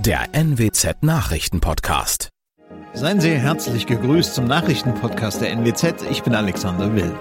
Der NWZ Nachrichtenpodcast. Seien Sie herzlich gegrüßt zum Nachrichtenpodcast der NWZ. Ich bin Alexander Will.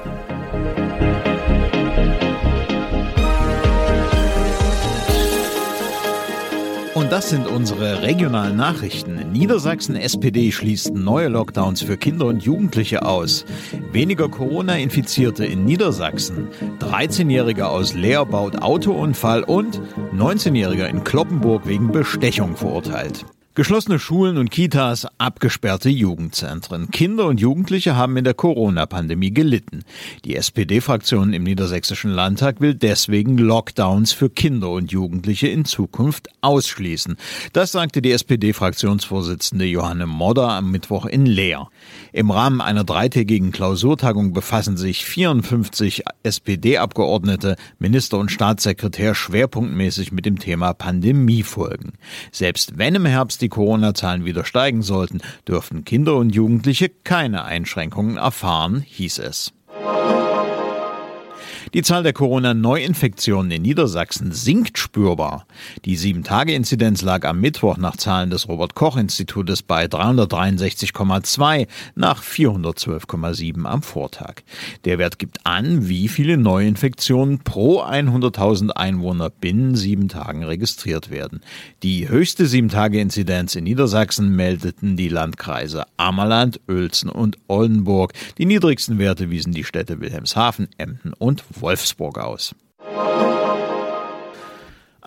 Und das sind unsere regionalen Nachrichten. Niedersachsen SPD schließt neue Lockdowns für Kinder und Jugendliche aus. Weniger Corona-Infizierte in Niedersachsen. 13-Jähriger aus Leer baut Autounfall und 19-Jähriger in Kloppenburg wegen Bestechung verurteilt. Geschlossene Schulen und Kitas, abgesperrte Jugendzentren. Kinder und Jugendliche haben in der Corona-Pandemie gelitten. Die SPD-Fraktion im Niedersächsischen Landtag will deswegen Lockdowns für Kinder und Jugendliche in Zukunft ausschließen. Das sagte die SPD-Fraktionsvorsitzende Johanne Modder am Mittwoch in Leer. Im Rahmen einer dreitägigen Klausurtagung befassen sich 54 SPD-Abgeordnete, Minister und Staatssekretär schwerpunktmäßig mit dem Thema Pandemiefolgen. Selbst wenn im Herbst die die Corona-Zahlen wieder steigen sollten, dürften Kinder und Jugendliche keine Einschränkungen erfahren, hieß es. Die Zahl der Corona-Neuinfektionen in Niedersachsen sinkt spürbar. Die 7-Tage-Inzidenz lag am Mittwoch nach Zahlen des Robert-Koch-Institutes bei 363,2 nach 412,7 am Vortag. Der Wert gibt an, wie viele Neuinfektionen pro 100.000 Einwohner binnen sieben Tagen registriert werden. Die höchste 7-Tage-Inzidenz in Niedersachsen meldeten die Landkreise Ammerland, Uelzen und Oldenburg. Die niedrigsten Werte wiesen die Städte Wilhelmshaven, Emden und Wolfsburg aus.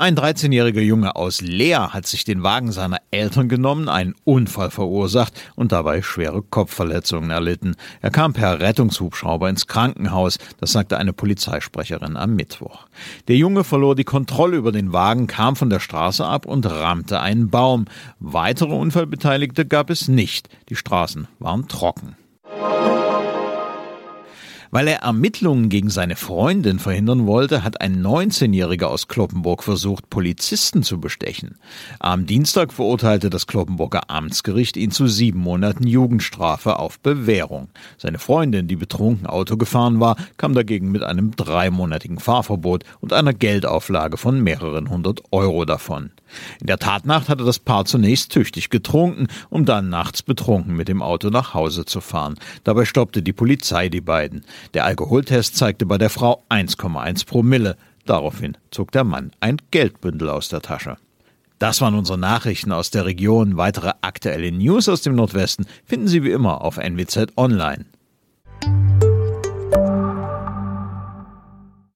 Ein 13-jähriger Junge aus Leer hat sich den Wagen seiner Eltern genommen, einen Unfall verursacht und dabei schwere Kopfverletzungen erlitten. Er kam per Rettungshubschrauber ins Krankenhaus, das sagte eine Polizeisprecherin am Mittwoch. Der Junge verlor die Kontrolle über den Wagen, kam von der Straße ab und rammte einen Baum. Weitere Unfallbeteiligte gab es nicht. Die Straßen waren trocken. Weil er Ermittlungen gegen seine Freundin verhindern wollte, hat ein 19-Jähriger aus Kloppenburg versucht, Polizisten zu bestechen. Am Dienstag verurteilte das Kloppenburger Amtsgericht ihn zu sieben Monaten Jugendstrafe auf Bewährung. Seine Freundin, die betrunken Auto gefahren war, kam dagegen mit einem dreimonatigen Fahrverbot und einer Geldauflage von mehreren hundert Euro davon. In der Tatnacht hatte das Paar zunächst tüchtig getrunken, um dann nachts betrunken mit dem Auto nach Hause zu fahren. Dabei stoppte die Polizei die beiden. Der Alkoholtest zeigte bei der Frau 1,1 Promille. Daraufhin zog der Mann ein Geldbündel aus der Tasche. Das waren unsere Nachrichten aus der Region. Weitere aktuelle News aus dem Nordwesten finden Sie wie immer auf NWZ Online.